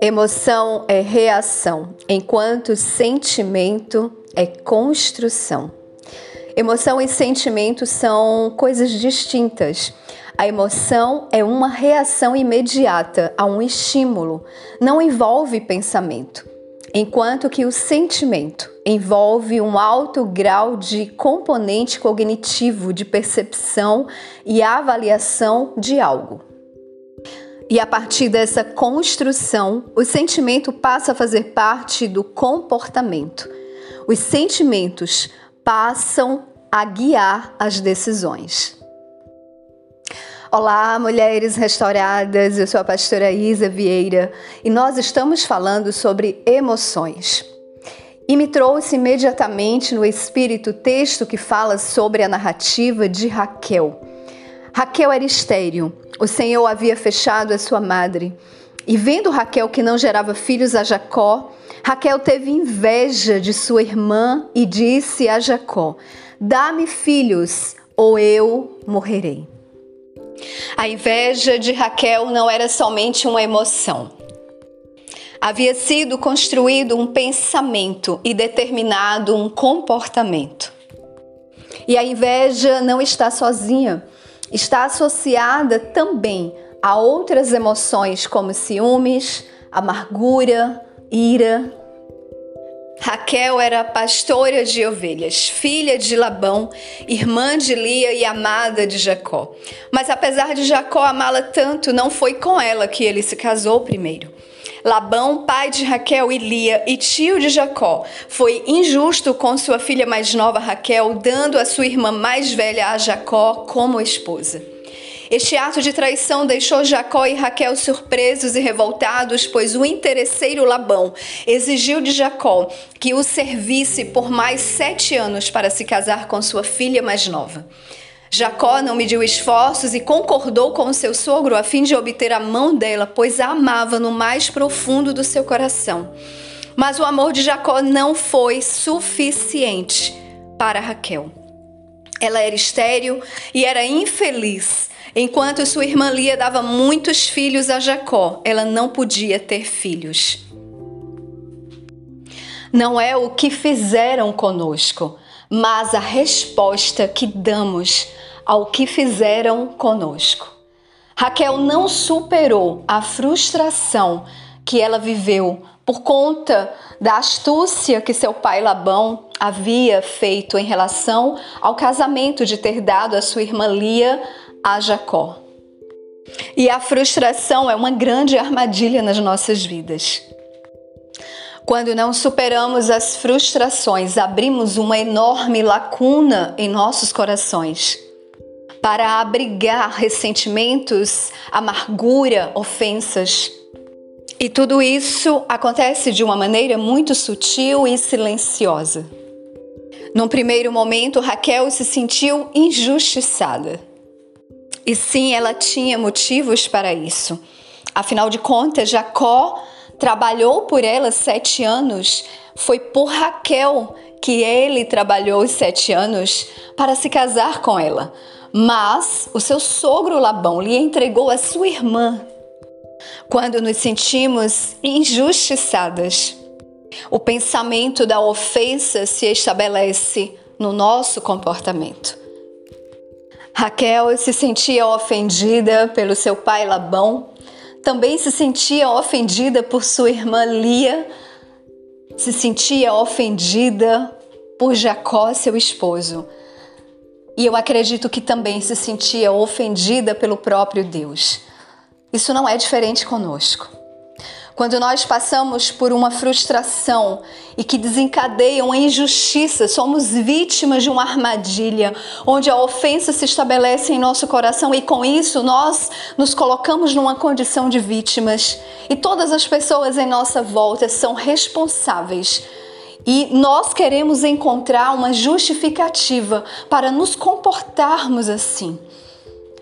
Emoção é reação, enquanto sentimento é construção. Emoção e sentimento são coisas distintas. A emoção é uma reação imediata a um estímulo, não envolve pensamento, enquanto que o sentimento envolve um alto grau de componente cognitivo de percepção e avaliação de algo. E a partir dessa construção, o sentimento passa a fazer parte do comportamento. Os sentimentos passam a guiar as decisões. Olá, mulheres restauradas. Eu sou a pastora Isa Vieira e nós estamos falando sobre emoções. E me trouxe imediatamente no espírito o texto que fala sobre a narrativa de Raquel. Raquel era estéril. O Senhor havia fechado a sua madre. E vendo Raquel que não gerava filhos a Jacó, Raquel teve inveja de sua irmã e disse a Jacó: Dá-me filhos, ou eu morrerei. A inveja de Raquel não era somente uma emoção. Havia sido construído um pensamento e determinado um comportamento. E a inveja não está sozinha está associada também a outras emoções como ciúmes, amargura, ira. Raquel era pastora de ovelhas, filha de Labão, irmã de Lia e amada de Jacó. Mas apesar de Jacó amá-la tanto, não foi com ela que ele se casou primeiro. Labão, pai de Raquel e Lia e tio de Jacó, foi injusto com sua filha mais nova Raquel, dando a sua irmã mais velha a Jacó como esposa. Este ato de traição deixou Jacó e Raquel surpresos e revoltados, pois o interesseiro Labão exigiu de Jacó que o servisse por mais sete anos para se casar com sua filha mais nova. Jacó não mediu esforços e concordou com seu sogro a fim de obter a mão dela, pois a amava no mais profundo do seu coração. Mas o amor de Jacó não foi suficiente para Raquel. Ela era estéril e era infeliz. Enquanto sua irmã Lia dava muitos filhos a Jacó, ela não podia ter filhos. Não é o que fizeram conosco, mas a resposta que damos ao que fizeram conosco. Raquel não superou a frustração que ela viveu por conta da astúcia que seu pai Labão havia feito em relação ao casamento de ter dado a sua irmã Lia a Jacó. E a frustração é uma grande armadilha nas nossas vidas. Quando não superamos as frustrações, abrimos uma enorme lacuna em nossos corações para abrigar ressentimentos, amargura, ofensas. E tudo isso acontece de uma maneira muito sutil e silenciosa. Num primeiro momento, Raquel se sentiu injustiçada. E sim, ela tinha motivos para isso. Afinal de contas, Jacó trabalhou por ela sete anos. Foi por Raquel que ele trabalhou os sete anos para se casar com ela. Mas o seu sogro Labão lhe entregou a sua irmã. Quando nos sentimos injustiçadas, o pensamento da ofensa se estabelece no nosso comportamento. Raquel se sentia ofendida pelo seu pai Labão, também se sentia ofendida por sua irmã Lia, se sentia ofendida por Jacó, seu esposo. E eu acredito que também se sentia ofendida pelo próprio Deus. Isso não é diferente conosco. Quando nós passamos por uma frustração e que desencadeia uma injustiça, somos vítimas de uma armadilha, onde a ofensa se estabelece em nosso coração e com isso nós nos colocamos numa condição de vítimas e todas as pessoas em nossa volta são responsáveis. E nós queremos encontrar uma justificativa para nos comportarmos assim.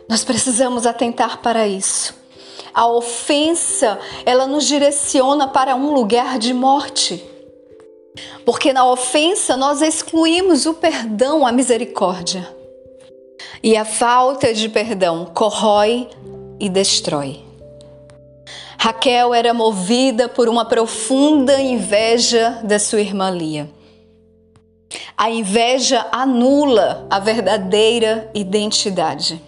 Nós precisamos atentar para isso. A ofensa, ela nos direciona para um lugar de morte. Porque na ofensa nós excluímos o perdão, a misericórdia. E a falta de perdão corrói e destrói. Raquel era movida por uma profunda inveja da sua irmã Lia. A inveja anula a verdadeira identidade.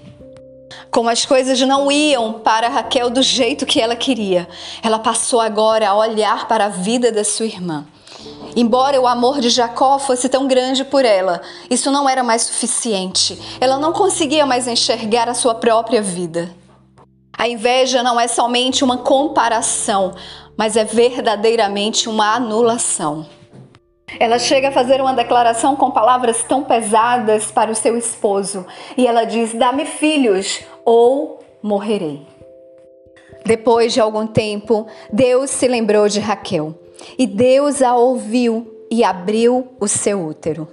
Como as coisas não iam para Raquel do jeito que ela queria, ela passou agora a olhar para a vida da sua irmã. Embora o amor de Jacó fosse tão grande por ela, isso não era mais suficiente. Ela não conseguia mais enxergar a sua própria vida. A inveja não é somente uma comparação, mas é verdadeiramente uma anulação. Ela chega a fazer uma declaração com palavras tão pesadas para o seu esposo e ela diz: Dá-me filhos ou morrerei. Depois de algum tempo, Deus se lembrou de Raquel e Deus a ouviu e abriu o seu útero.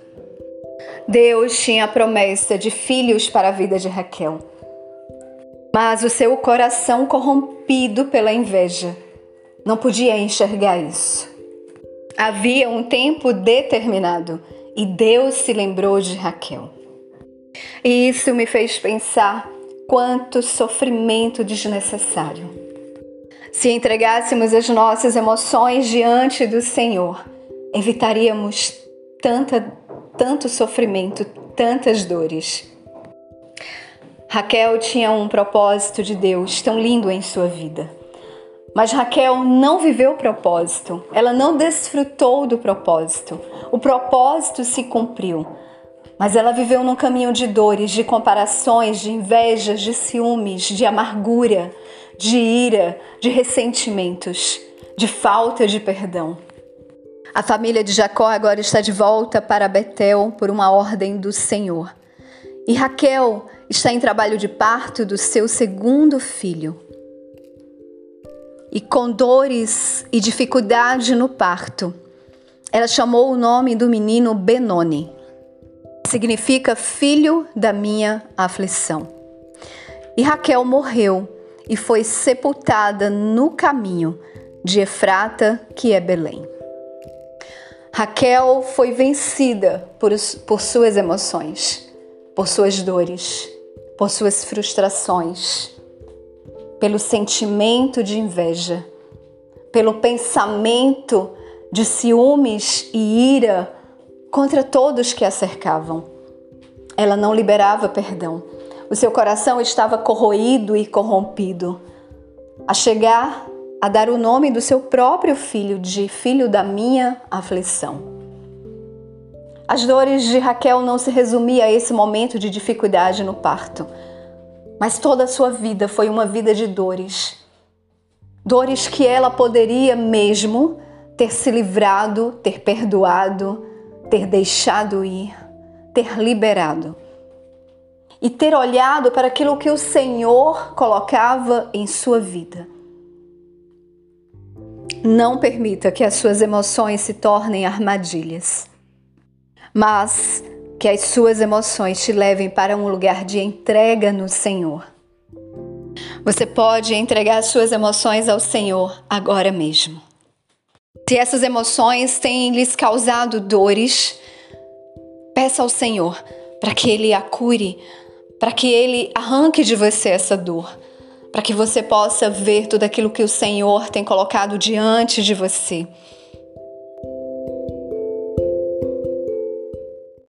Deus tinha a promessa de filhos para a vida de Raquel, mas o seu coração corrompido pela inveja não podia enxergar isso. Havia um tempo determinado e Deus se lembrou de Raquel. E isso me fez pensar quanto sofrimento desnecessário. Se entregássemos as nossas emoções diante do Senhor, evitaríamos tanta, tanto sofrimento, tantas dores. Raquel tinha um propósito de Deus tão lindo em sua vida. Mas Raquel não viveu o propósito, ela não desfrutou do propósito. O propósito se cumpriu, mas ela viveu num caminho de dores, de comparações, de invejas, de ciúmes, de amargura, de ira, de ressentimentos, de falta de perdão. A família de Jacó agora está de volta para Betel por uma ordem do Senhor. E Raquel está em trabalho de parto do seu segundo filho e com dores e dificuldade no parto. Ela chamou o nome do menino Benoni, significa filho da minha aflição. E Raquel morreu e foi sepultada no caminho de Efrata, que é Belém. Raquel foi vencida por, por suas emoções, por suas dores, por suas frustrações pelo sentimento de inveja, pelo pensamento de ciúmes e ira contra todos que a cercavam. Ela não liberava perdão. O seu coração estava corroído e corrompido. A chegar a dar o nome do seu próprio filho de filho da minha aflição. As dores de Raquel não se resumiam a esse momento de dificuldade no parto mas toda a sua vida foi uma vida de dores. Dores que ela poderia mesmo ter se livrado, ter perdoado, ter deixado ir, ter liberado. E ter olhado para aquilo que o Senhor colocava em sua vida. Não permita que as suas emoções se tornem armadilhas, mas que as suas emoções te levem para um lugar de entrega no Senhor. Você pode entregar as suas emoções ao Senhor agora mesmo. Se essas emoções têm lhes causado dores, peça ao Senhor para que Ele a cure, para que Ele arranque de você essa dor, para que você possa ver tudo aquilo que o Senhor tem colocado diante de você